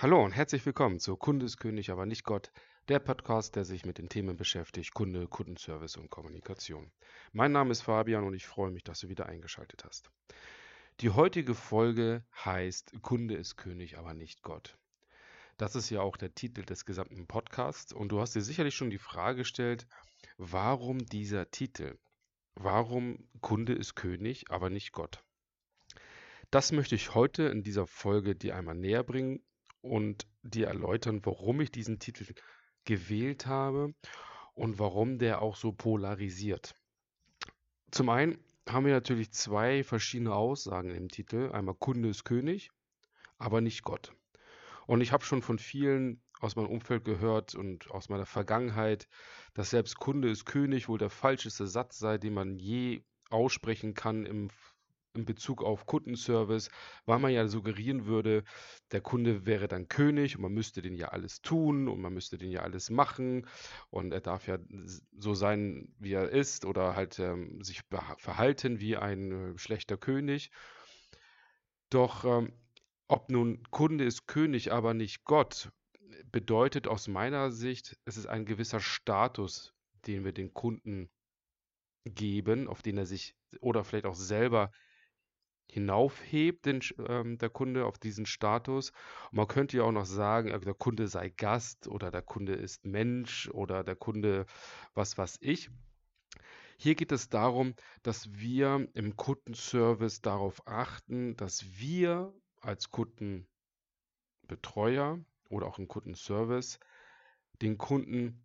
Hallo und herzlich willkommen zu Kunde ist König, aber nicht Gott, der Podcast, der sich mit den Themen beschäftigt, Kunde, Kundenservice und Kommunikation. Mein Name ist Fabian und ich freue mich, dass du wieder eingeschaltet hast. Die heutige Folge heißt Kunde ist König, aber nicht Gott. Das ist ja auch der Titel des gesamten Podcasts und du hast dir sicherlich schon die Frage gestellt, warum dieser Titel? Warum Kunde ist König, aber nicht Gott? Das möchte ich heute in dieser Folge dir einmal näher bringen und dir erläutern, warum ich diesen Titel gewählt habe und warum der auch so polarisiert. Zum einen haben wir natürlich zwei verschiedene Aussagen im Titel. Einmal Kunde ist König, aber nicht Gott. Und ich habe schon von vielen aus meinem Umfeld gehört und aus meiner Vergangenheit, dass selbst Kunde ist König wohl der falscheste Satz sei, den man je aussprechen kann im in Bezug auf Kundenservice, weil man ja suggerieren würde, der Kunde wäre dann König und man müsste den ja alles tun und man müsste den ja alles machen und er darf ja so sein, wie er ist oder halt ähm, sich verhalten wie ein äh, schlechter König. Doch ähm, ob nun Kunde ist König, aber nicht Gott, bedeutet aus meiner Sicht, es ist ein gewisser Status, den wir den Kunden geben, auf den er sich oder vielleicht auch selber hinaufhebt, den, ähm, der Kunde auf diesen Status. Und man könnte ja auch noch sagen, äh, der Kunde sei Gast oder der Kunde ist Mensch oder der Kunde was weiß ich. Hier geht es darum, dass wir im Kundenservice darauf achten, dass wir als Kundenbetreuer oder auch im Kundenservice den Kunden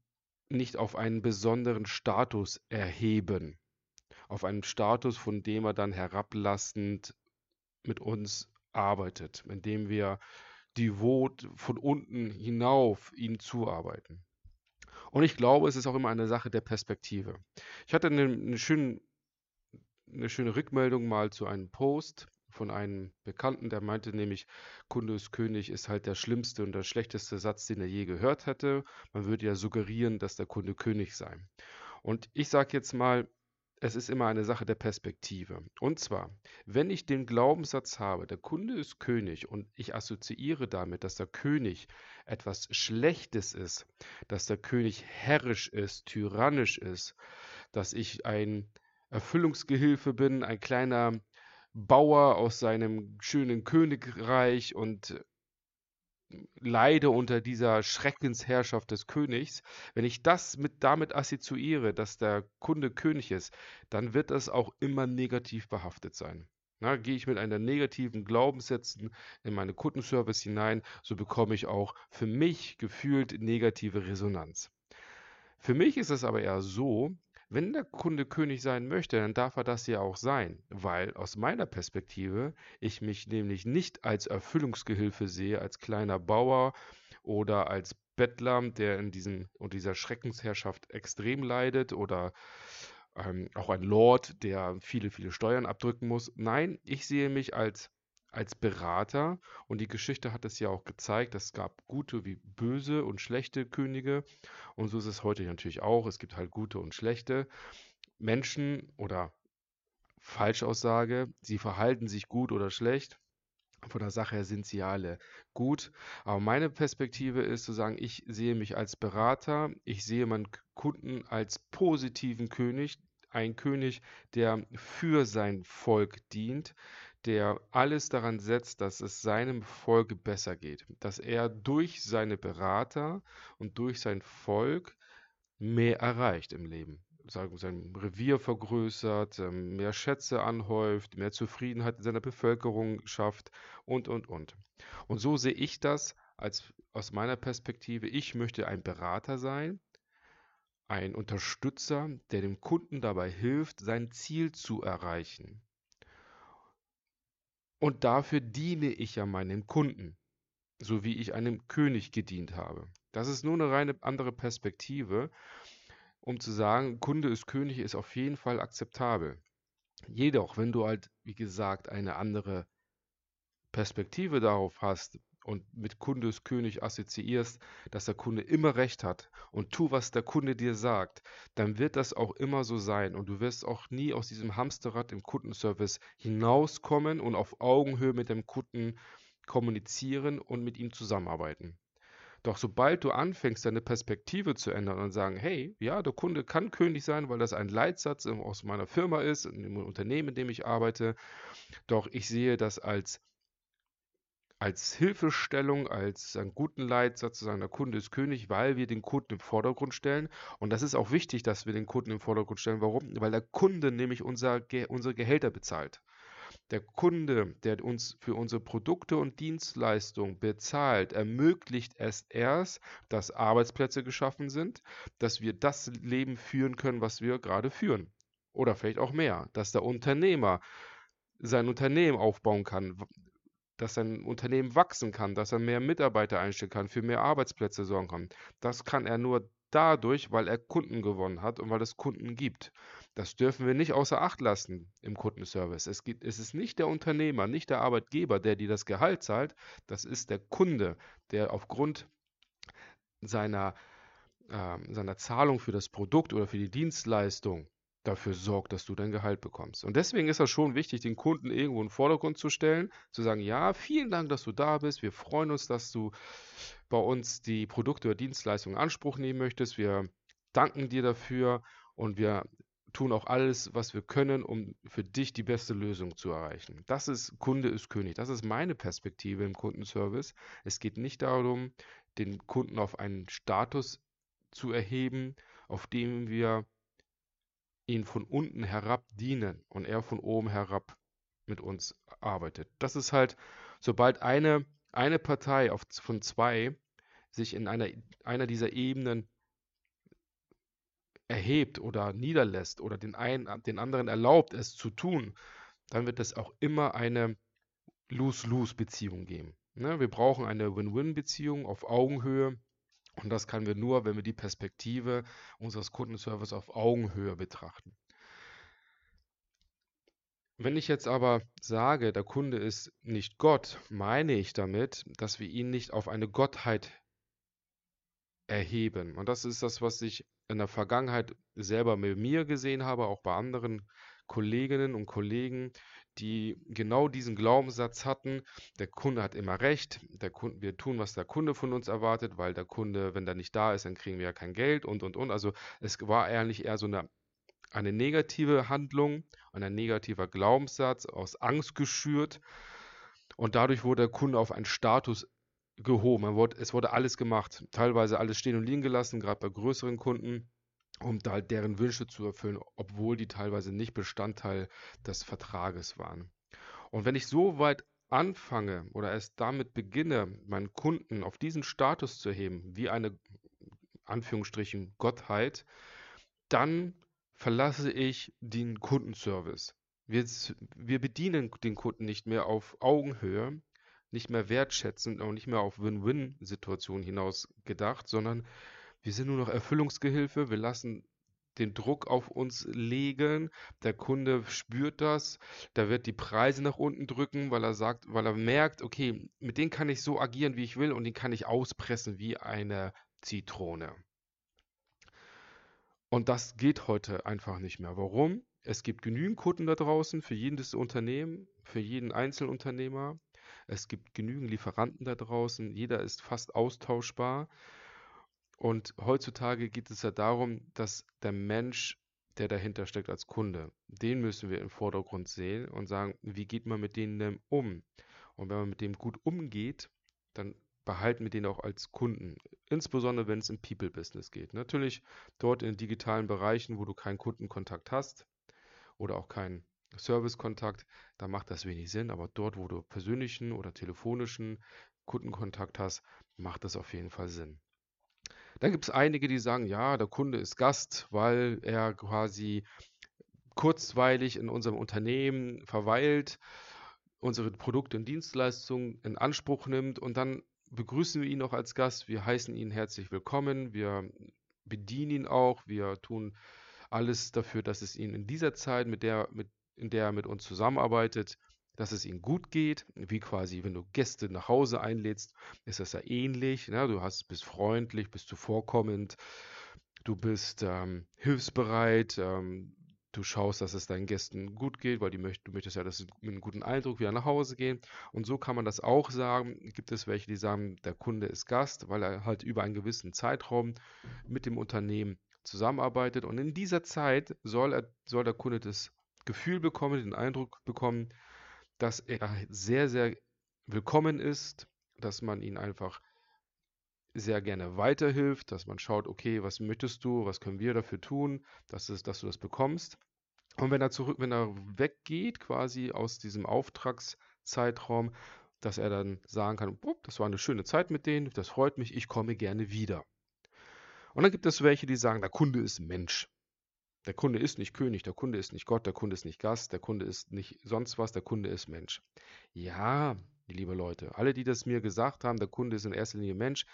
nicht auf einen besonderen Status erheben auf einen Status, von dem er dann herablassend mit uns arbeitet, indem wir devot von unten hinauf ihm zuarbeiten. Und ich glaube, es ist auch immer eine Sache der Perspektive. Ich hatte eine, eine, schöne, eine schöne Rückmeldung mal zu einem Post von einem Bekannten, der meinte nämlich, Kunde ist König ist halt der schlimmste und der schlechteste Satz, den er je gehört hätte. Man würde ja suggerieren, dass der Kunde König sei. Und ich sage jetzt mal, es ist immer eine Sache der Perspektive. Und zwar, wenn ich den Glaubenssatz habe, der Kunde ist König und ich assoziiere damit, dass der König etwas Schlechtes ist, dass der König herrisch ist, tyrannisch ist, dass ich ein Erfüllungsgehilfe bin, ein kleiner Bauer aus seinem schönen Königreich und leide unter dieser Schreckensherrschaft des Königs, wenn ich das mit damit assoziiere, dass der Kunde König ist, dann wird das auch immer negativ behaftet sein. Na, gehe ich mit einer negativen Glaubenssätzen in meine Kundenservice hinein, so bekomme ich auch für mich gefühlt negative Resonanz. Für mich ist es aber eher so, wenn der Kunde König sein möchte, dann darf er das ja auch sein, weil aus meiner Perspektive ich mich nämlich nicht als Erfüllungsgehilfe sehe, als kleiner Bauer oder als Bettler, der in diesem und dieser Schreckensherrschaft extrem leidet oder ähm, auch ein Lord, der viele, viele Steuern abdrücken muss. Nein, ich sehe mich als als Berater. Und die Geschichte hat es ja auch gezeigt, es gab gute wie böse und schlechte Könige. Und so ist es heute natürlich auch. Es gibt halt gute und schlechte Menschen oder Falschaussage, sie verhalten sich gut oder schlecht. Von der Sache her sind sie alle gut. Aber meine Perspektive ist zu sagen, ich sehe mich als Berater, ich sehe meinen Kunden als positiven König, ein König, der für sein Volk dient, der alles daran setzt, dass es seinem Volk besser geht, dass er durch seine Berater und durch sein Volk mehr erreicht im Leben. Sagen, sein Revier vergrößert, ähm, mehr Schätze anhäuft, mehr Zufriedenheit in seiner Bevölkerung schafft und, und, und. Und so sehe ich das als aus meiner Perspektive. Ich möchte ein Berater sein, ein Unterstützer, der dem Kunden dabei hilft, sein Ziel zu erreichen. Und dafür diene ich ja meinem Kunden, so wie ich einem König gedient habe. Das ist nur eine reine andere Perspektive, um zu sagen, Kunde ist König ist auf jeden Fall akzeptabel. Jedoch, wenn du halt, wie gesagt, eine andere Perspektive darauf hast, und mit Kunde König assoziierst, dass der Kunde immer recht hat und tu, was der Kunde dir sagt, dann wird das auch immer so sein und du wirst auch nie aus diesem Hamsterrad im Kundenservice hinauskommen und auf Augenhöhe mit dem Kunden kommunizieren und mit ihm zusammenarbeiten. Doch sobald du anfängst, deine Perspektive zu ändern und sagen, hey, ja, der Kunde kann König sein, weil das ein Leitsatz aus meiner Firma ist, dem Unternehmen, in dem ich arbeite, doch ich sehe das als als Hilfestellung, als einen guten Leitsatz zu sagen, der Kunde ist König, weil wir den Kunden im Vordergrund stellen. Und das ist auch wichtig, dass wir den Kunden im Vordergrund stellen. Warum? Weil der Kunde nämlich unser, unsere Gehälter bezahlt. Der Kunde, der uns für unsere Produkte und Dienstleistungen bezahlt, ermöglicht es erst, dass Arbeitsplätze geschaffen sind, dass wir das Leben führen können, was wir gerade führen. Oder vielleicht auch mehr, dass der Unternehmer sein Unternehmen aufbauen kann, dass sein Unternehmen wachsen kann, dass er mehr Mitarbeiter einstellen kann, für mehr Arbeitsplätze sorgen kann. Das kann er nur dadurch, weil er Kunden gewonnen hat und weil es Kunden gibt. Das dürfen wir nicht außer Acht lassen im Kundenservice. Es, gibt, es ist nicht der Unternehmer, nicht der Arbeitgeber, der dir das Gehalt zahlt. Das ist der Kunde, der aufgrund seiner, äh, seiner Zahlung für das Produkt oder für die Dienstleistung dafür sorgt, dass du dein Gehalt bekommst. Und deswegen ist das schon wichtig, den Kunden irgendwo in den Vordergrund zu stellen, zu sagen, ja, vielen Dank, dass du da bist. Wir freuen uns, dass du bei uns die Produkte oder Dienstleistungen in Anspruch nehmen möchtest. Wir danken dir dafür und wir tun auch alles, was wir können, um für dich die beste Lösung zu erreichen. Das ist Kunde ist König. Das ist meine Perspektive im Kundenservice. Es geht nicht darum, den Kunden auf einen Status zu erheben, auf dem wir ihn von unten herab dienen und er von oben herab mit uns arbeitet. Das ist halt, sobald eine, eine Partei auf, von zwei sich in einer, einer dieser Ebenen erhebt oder niederlässt oder den, einen, den anderen erlaubt, es zu tun, dann wird es auch immer eine Lose-Lose-Beziehung geben. Ne? Wir brauchen eine Win-Win-Beziehung auf Augenhöhe und das können wir nur, wenn wir die Perspektive unseres Kundenservice auf Augenhöhe betrachten. Wenn ich jetzt aber sage, der Kunde ist nicht Gott, meine ich damit, dass wir ihn nicht auf eine Gottheit erheben. Und das ist das, was ich in der Vergangenheit selber mit mir gesehen habe, auch bei anderen Kolleginnen und Kollegen, die genau diesen Glaubenssatz hatten, der Kunde hat immer recht, der Kunde, wir tun, was der Kunde von uns erwartet, weil der Kunde, wenn der nicht da ist, dann kriegen wir ja kein Geld und und und. Also es war eigentlich eher so eine, eine negative Handlung und ein negativer Glaubenssatz aus Angst geschürt. Und dadurch wurde der Kunde auf einen Status gehoben. Es wurde alles gemacht, teilweise alles stehen und liegen gelassen, gerade bei größeren Kunden um da deren Wünsche zu erfüllen, obwohl die teilweise nicht Bestandteil des Vertrages waren. Und wenn ich so weit anfange oder erst damit beginne, meinen Kunden auf diesen Status zu heben, wie eine Anführungsstrichen Gottheit, dann verlasse ich den Kundenservice. Wir, wir bedienen den Kunden nicht mehr auf Augenhöhe, nicht mehr wertschätzend und nicht mehr auf Win-Win-Situationen hinaus gedacht, sondern wir sind nur noch Erfüllungsgehilfe, wir lassen den Druck auf uns legen. Der Kunde spürt das, der wird die Preise nach unten drücken, weil er sagt, weil er merkt, okay, mit denen kann ich so agieren, wie ich will und den kann ich auspressen wie eine Zitrone. Und das geht heute einfach nicht mehr. Warum? Es gibt genügend Kunden da draußen für jedes Unternehmen, für jeden Einzelunternehmer. Es gibt genügend Lieferanten da draußen. Jeder ist fast austauschbar. Und heutzutage geht es ja darum, dass der Mensch, der dahinter steckt als Kunde, den müssen wir im Vordergrund sehen und sagen, wie geht man mit denen um? Und wenn man mit dem gut umgeht, dann behalten wir den auch als Kunden. Insbesondere wenn es im People-Business geht. Natürlich dort in digitalen Bereichen, wo du keinen Kundenkontakt hast oder auch keinen Servicekontakt, da macht das wenig Sinn. Aber dort, wo du persönlichen oder telefonischen Kundenkontakt hast, macht das auf jeden Fall Sinn. Dann gibt es einige, die sagen, ja, der Kunde ist Gast, weil er quasi kurzweilig in unserem Unternehmen verweilt, unsere Produkte und Dienstleistungen in Anspruch nimmt und dann begrüßen wir ihn auch als Gast. Wir heißen ihn herzlich willkommen. Wir bedienen ihn auch. Wir tun alles dafür, dass es ihm in dieser Zeit, mit der, mit, in der er mit uns zusammenarbeitet, dass es ihnen gut geht, wie quasi, wenn du Gäste nach Hause einlädst, ist das ja ähnlich. Ne? Du hast, bist freundlich, bist zuvorkommend, du bist ähm, hilfsbereit, ähm, Du schaust, dass es deinen Gästen gut geht, weil die möcht, du möchtest ja, dass sie mit einem guten Eindruck wieder nach Hause gehen. Und so kann man das auch sagen. Gibt es welche, die sagen, der Kunde ist Gast, weil er halt über einen gewissen Zeitraum mit dem Unternehmen zusammenarbeitet. Und in dieser Zeit soll, er, soll der Kunde das Gefühl bekommen, den Eindruck bekommen, dass er sehr, sehr willkommen ist, dass man ihn einfach sehr gerne weiterhilft, dass man schaut, okay, was möchtest du, was können wir dafür tun, dass, es, dass du das bekommst. Und wenn er zurück, wenn er weggeht, quasi aus diesem Auftragszeitraum, dass er dann sagen kann, das war eine schöne Zeit mit denen, das freut mich, ich komme gerne wieder. Und dann gibt es welche, die sagen, der Kunde ist Mensch. Der Kunde ist nicht König, der Kunde ist nicht Gott, der Kunde ist nicht Gast, der Kunde ist nicht sonst was, der Kunde ist Mensch. Ja, liebe Leute, alle, die das mir gesagt haben, der Kunde ist in erster Linie Mensch,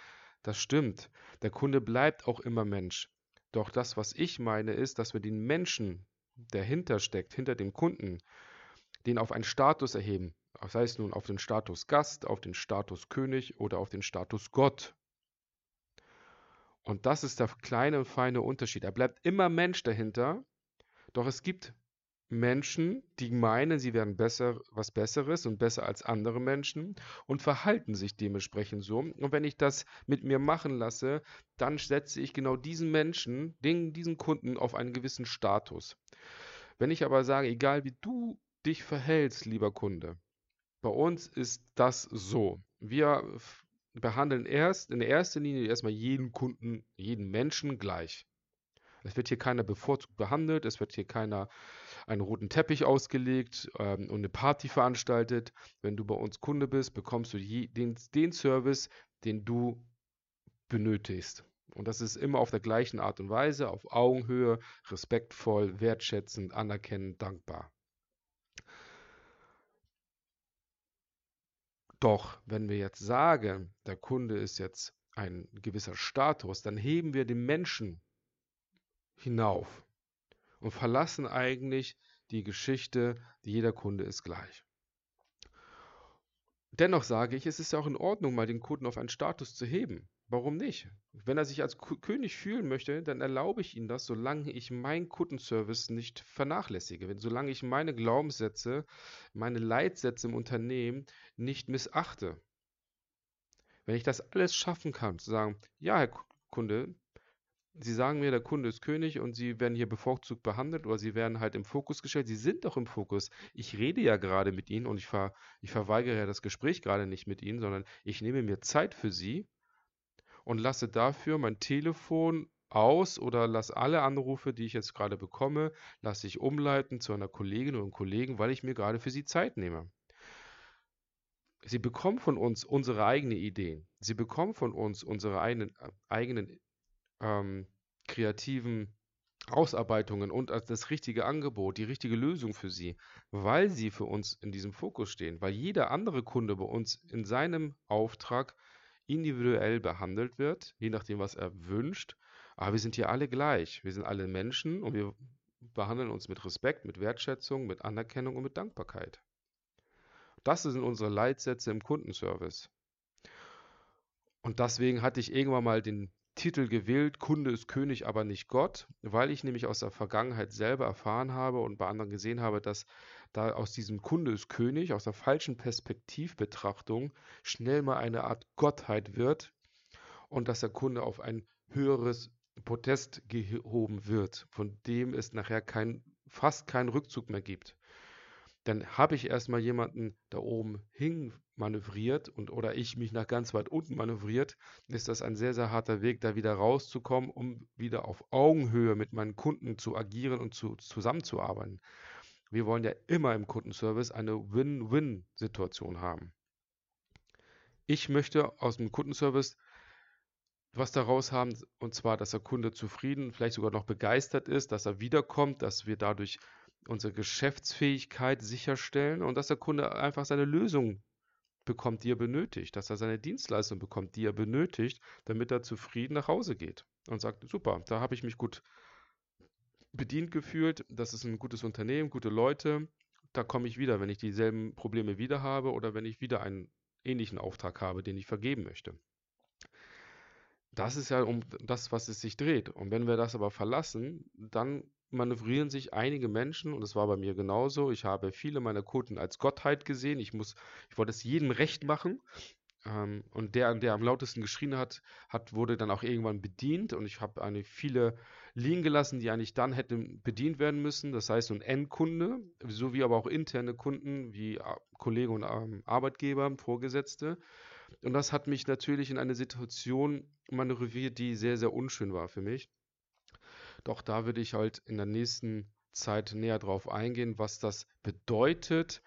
das stimmt. Der Kunde bleibt auch immer Mensch. Doch das, was ich meine, ist, dass wir den Menschen, der hinter steckt, hinter dem Kunden, den auf einen Status erheben. Das heißt nun auf den Status Gast, auf den Status König oder auf den Status Gott. Und das ist der kleine und feine Unterschied. Er bleibt immer Mensch dahinter, doch es gibt Menschen, die meinen, sie wären besser, was Besseres und besser als andere Menschen und verhalten sich dementsprechend so. Und wenn ich das mit mir machen lasse, dann setze ich genau diesen Menschen, den, diesen Kunden auf einen gewissen Status. Wenn ich aber sage, egal wie du dich verhältst, lieber Kunde, bei uns ist das so. Wir behandeln erst in erster Linie erstmal jeden Kunden, jeden Menschen gleich. Es wird hier keiner bevorzugt behandelt, es wird hier keiner einen roten Teppich ausgelegt ähm, und eine Party veranstaltet. Wenn du bei uns Kunde bist, bekommst du je, den, den Service, den du benötigst. Und das ist immer auf der gleichen Art und Weise, auf Augenhöhe, respektvoll, wertschätzend, anerkennend, dankbar. Doch wenn wir jetzt sagen, der Kunde ist jetzt ein gewisser Status, dann heben wir den Menschen hinauf und verlassen eigentlich die Geschichte, jeder Kunde ist gleich. Dennoch sage ich, es ist ja auch in Ordnung, mal den Kunden auf einen Status zu heben. Warum nicht? Wenn er sich als König fühlen möchte, dann erlaube ich ihm das, solange ich meinen Kundenservice nicht vernachlässige. Solange ich meine Glaubenssätze, meine Leitsätze im Unternehmen nicht missachte. Wenn ich das alles schaffen kann, zu sagen, ja, Herr Kunde, Sie sagen mir, der Kunde ist König und Sie werden hier bevorzugt behandelt oder Sie werden halt im Fokus gestellt. Sie sind doch im Fokus. Ich rede ja gerade mit Ihnen und ich, ver, ich verweigere ja das Gespräch gerade nicht mit Ihnen, sondern ich nehme mir Zeit für Sie und lasse dafür mein Telefon aus oder lasse alle Anrufe, die ich jetzt gerade bekomme, lasse ich umleiten zu einer Kollegin oder einem Kollegen, weil ich mir gerade für sie Zeit nehme. Sie bekommen von uns unsere eigenen Ideen. Sie bekommen von uns unsere eigenen, äh, eigenen ähm, kreativen Ausarbeitungen und als das richtige Angebot, die richtige Lösung für Sie, weil Sie für uns in diesem Fokus stehen, weil jeder andere Kunde bei uns in seinem Auftrag individuell behandelt wird, je nachdem, was er wünscht. Aber wir sind hier alle gleich. Wir sind alle Menschen und wir behandeln uns mit Respekt, mit Wertschätzung, mit Anerkennung und mit Dankbarkeit. Das sind unsere Leitsätze im Kundenservice. Und deswegen hatte ich irgendwann mal den Titel gewählt, Kunde ist König, aber nicht Gott, weil ich nämlich aus der Vergangenheit selber erfahren habe und bei anderen gesehen habe, dass da aus diesem Kunde ist König, aus der falschen Perspektivbetrachtung schnell mal eine Art Gottheit wird und dass der Kunde auf ein höheres Protest gehoben wird, von dem es nachher kein, fast keinen Rückzug mehr gibt dann habe ich erstmal jemanden da oben hin manövriert und oder ich mich nach ganz weit unten manövriert, ist das ein sehr, sehr harter Weg, da wieder rauszukommen, um wieder auf Augenhöhe mit meinen Kunden zu agieren und zu, zusammenzuarbeiten. Wir wollen ja immer im Kundenservice eine Win-Win-Situation haben. Ich möchte aus dem Kundenservice was daraus haben, und zwar, dass der Kunde zufrieden, vielleicht sogar noch begeistert ist, dass er wiederkommt, dass wir dadurch unsere Geschäftsfähigkeit sicherstellen und dass der Kunde einfach seine Lösung bekommt, die er benötigt, dass er seine Dienstleistung bekommt, die er benötigt, damit er zufrieden nach Hause geht und sagt, super, da habe ich mich gut bedient gefühlt, das ist ein gutes Unternehmen, gute Leute, da komme ich wieder, wenn ich dieselben Probleme wieder habe oder wenn ich wieder einen ähnlichen Auftrag habe, den ich vergeben möchte. Das ist ja um das, was es sich dreht. Und wenn wir das aber verlassen, dann manövrieren sich einige Menschen, und das war bei mir genauso. Ich habe viele meiner Kunden als Gottheit gesehen. Ich muss, ich wollte es jedem recht machen. Ähm, und der, der am lautesten geschrien hat, hat, wurde dann auch irgendwann bedient. Und ich habe eine viele liegen gelassen, die eigentlich dann hätten bedient werden müssen. Das heißt, ein Endkunde, sowie aber auch interne Kunden wie äh, Kollegen und ähm, Arbeitgeber, Vorgesetzte. Und das hat mich natürlich in eine Situation manövriert, die sehr, sehr unschön war für mich. Doch da würde ich halt in der nächsten Zeit näher drauf eingehen, was das bedeutet,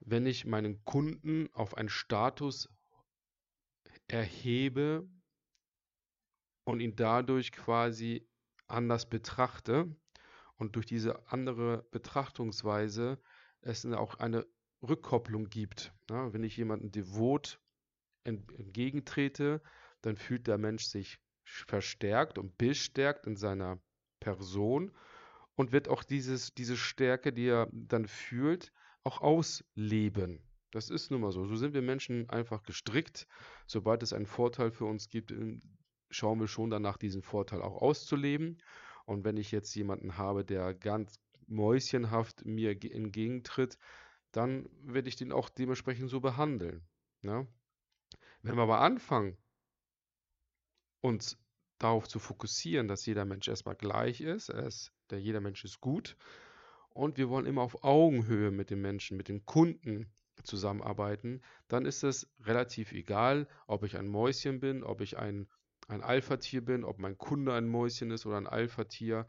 wenn ich meinen Kunden auf einen Status erhebe und ihn dadurch quasi anders betrachte und durch diese andere Betrachtungsweise es auch eine Rückkopplung gibt. Wenn ich jemanden devot entgegentrete, dann fühlt der Mensch sich verstärkt und bestärkt in seiner Person und wird auch dieses, diese Stärke, die er dann fühlt, auch ausleben. Das ist nun mal so. So sind wir Menschen einfach gestrickt. Sobald es einen Vorteil für uns gibt, schauen wir schon danach, diesen Vorteil auch auszuleben. Und wenn ich jetzt jemanden habe, der ganz mäuschenhaft mir entgegentritt, dann werde ich den auch dementsprechend so behandeln. Ja? Ne? Wenn wir aber anfangen, uns darauf zu fokussieren, dass jeder Mensch erstmal gleich ist, ist der jeder Mensch ist gut und wir wollen immer auf Augenhöhe mit den Menschen, mit den Kunden zusammenarbeiten, dann ist es relativ egal, ob ich ein Mäuschen bin, ob ich ein, ein Alpha-Tier bin, ob mein Kunde ein Mäuschen ist oder ein Alpha-Tier,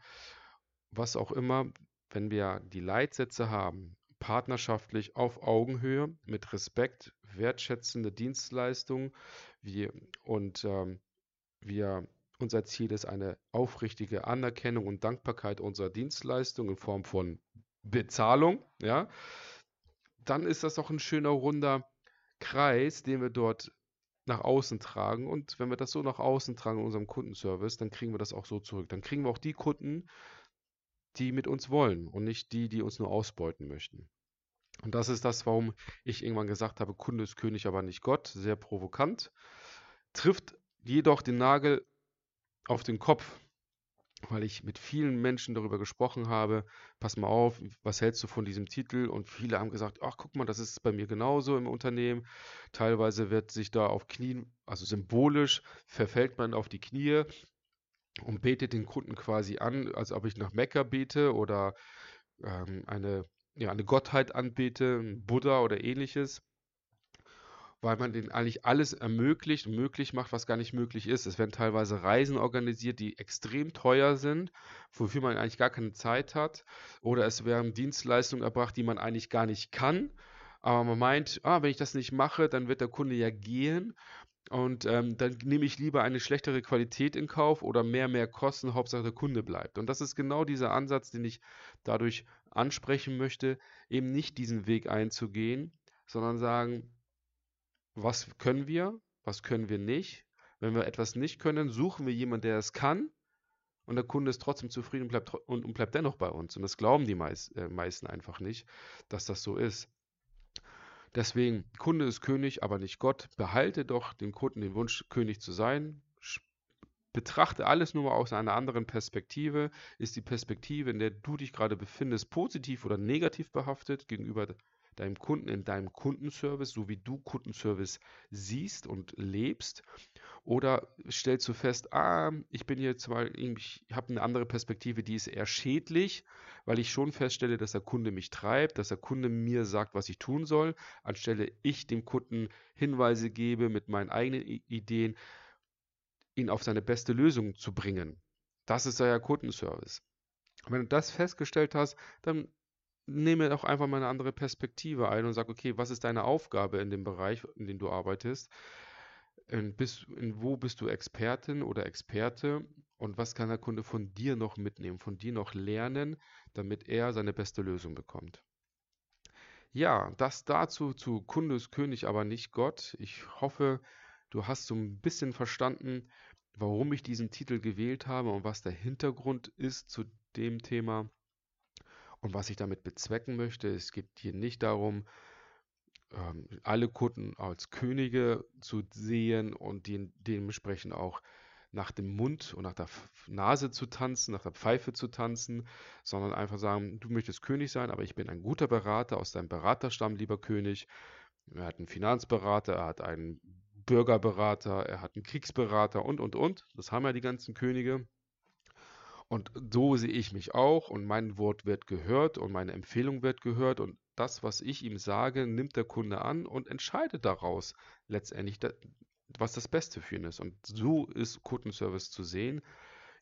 was auch immer. Wenn wir die Leitsätze haben, partnerschaftlich auf Augenhöhe mit Respekt, wertschätzende Dienstleistungen wie, und ähm, wir unser Ziel ist eine aufrichtige Anerkennung und Dankbarkeit unserer Dienstleistung in Form von Bezahlung, ja, dann ist das doch ein schöner runder Kreis, den wir dort nach außen tragen. Und wenn wir das so nach außen tragen in unserem Kundenservice, dann kriegen wir das auch so zurück. Dann kriegen wir auch die Kunden, die mit uns wollen und nicht die, die uns nur ausbeuten möchten. Und das ist das, warum ich irgendwann gesagt habe, Kunde ist König, aber nicht Gott. Sehr provokant. Trifft jedoch den Nagel auf den Kopf, weil ich mit vielen Menschen darüber gesprochen habe, pass mal auf, was hältst du von diesem Titel? Und viele haben gesagt, ach guck mal, das ist bei mir genauso im Unternehmen. Teilweise wird sich da auf Knien, also symbolisch, verfällt man auf die Knie und betet den Kunden quasi an, als ob ich nach Mekka bete oder ähm, eine, ja, eine Gottheit anbete, Buddha oder ähnliches weil man denen eigentlich alles ermöglicht und möglich macht, was gar nicht möglich ist. Es werden teilweise Reisen organisiert, die extrem teuer sind, wofür man eigentlich gar keine Zeit hat. Oder es werden Dienstleistungen erbracht, die man eigentlich gar nicht kann. Aber man meint, ah, wenn ich das nicht mache, dann wird der Kunde ja gehen. Und ähm, dann nehme ich lieber eine schlechtere Qualität in Kauf oder mehr, mehr Kosten, Hauptsache der Kunde bleibt. Und das ist genau dieser Ansatz, den ich dadurch ansprechen möchte, eben nicht diesen Weg einzugehen, sondern sagen, was können wir, was können wir nicht. Wenn wir etwas nicht können, suchen wir jemanden, der es kann und der Kunde ist trotzdem zufrieden und bleibt, und, und bleibt dennoch bei uns. Und das glauben die meist, äh, meisten einfach nicht, dass das so ist. Deswegen, Kunde ist König, aber nicht Gott. Behalte doch den Kunden den Wunsch, König zu sein. Betrachte alles nur mal aus einer anderen Perspektive. Ist die Perspektive, in der du dich gerade befindest, positiv oder negativ behaftet gegenüber deinem Kunden in deinem Kundenservice, so wie du Kundenservice siehst und lebst? Oder stellst du fest, ah, ich bin jetzt mal, ich habe eine andere Perspektive, die ist eher schädlich, weil ich schon feststelle, dass der Kunde mich treibt, dass der Kunde mir sagt, was ich tun soll, anstelle ich dem Kunden Hinweise gebe mit meinen eigenen Ideen, ihn auf seine beste Lösung zu bringen. Das ist ja Kundenservice. Wenn du das festgestellt hast, dann nehme doch einfach mal eine andere Perspektive ein und sag, okay, was ist deine Aufgabe in dem Bereich, in dem du arbeitest? In, bist, in wo bist du Expertin oder Experte und was kann der Kunde von dir noch mitnehmen, von dir noch lernen, damit er seine beste Lösung bekommt? Ja, das dazu zu Kunde ist König, aber nicht Gott. Ich hoffe, du hast so ein bisschen verstanden, warum ich diesen Titel gewählt habe und was der Hintergrund ist zu dem Thema. Und was ich damit bezwecken möchte, es geht hier nicht darum, ähm, alle Kunden als Könige zu sehen und die dementsprechend auch nach dem Mund und nach der Nase zu tanzen, nach der Pfeife zu tanzen, sondern einfach sagen, du möchtest König sein, aber ich bin ein guter Berater aus deinem Beraterstamm, lieber König. Er hat einen Finanzberater, er hat einen Bürgerberater, er hat einen Kriegsberater und, und, und. Das haben ja die ganzen Könige. Und so sehe ich mich auch und mein Wort wird gehört und meine Empfehlung wird gehört und das, was ich ihm sage, nimmt der Kunde an und entscheidet daraus letztendlich, was das Beste für ihn ist. Und so ist Kundenservice zu sehen,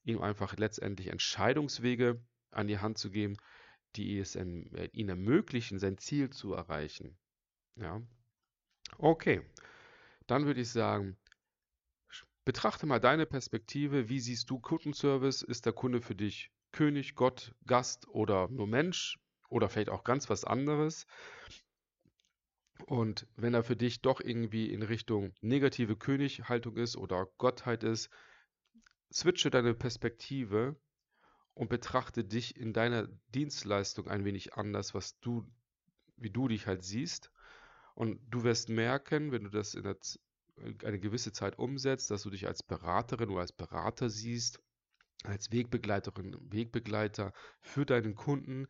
ihm einfach letztendlich Entscheidungswege an die Hand zu geben, die es ihm ermöglichen, sein Ziel zu erreichen. Ja. Okay, dann würde ich sagen, betrachte mal deine Perspektive. Wie siehst du Kundenservice? Ist der Kunde für dich König, Gott, Gast oder nur Mensch oder vielleicht auch ganz was anderes? Und wenn er für dich doch irgendwie in Richtung negative Könighaltung ist oder Gottheit ist, switche deine Perspektive und betrachte dich in deiner Dienstleistung ein wenig anders, was du, wie du dich halt siehst. Und du wirst merken, wenn du das in eine gewisse Zeit umsetzt, dass du dich als Beraterin oder als Berater siehst, als Wegbegleiterin, Wegbegleiter für deinen Kunden,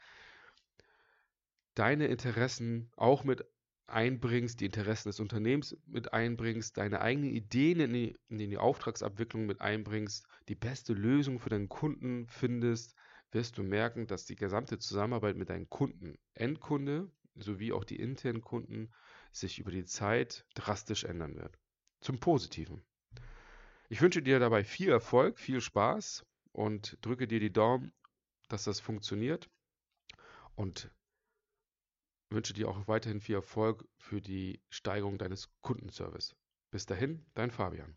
deine Interessen auch mit einbringst, die Interessen des Unternehmens mit einbringst, deine eigenen Ideen in die, in die Auftragsabwicklung mit einbringst, die beste Lösung für deinen Kunden findest, wirst du merken, dass die gesamte Zusammenarbeit mit deinen Kunden, Endkunde sowie auch die internen Kunden sich über die Zeit drastisch ändern wird. Zum Positiven. Ich wünsche dir dabei viel Erfolg, viel Spaß und drücke dir die Daumen, dass das funktioniert. Und wünsche dir auch weiterhin viel Erfolg für die Steigerung deines Kundenservice. Bis dahin, dein Fabian.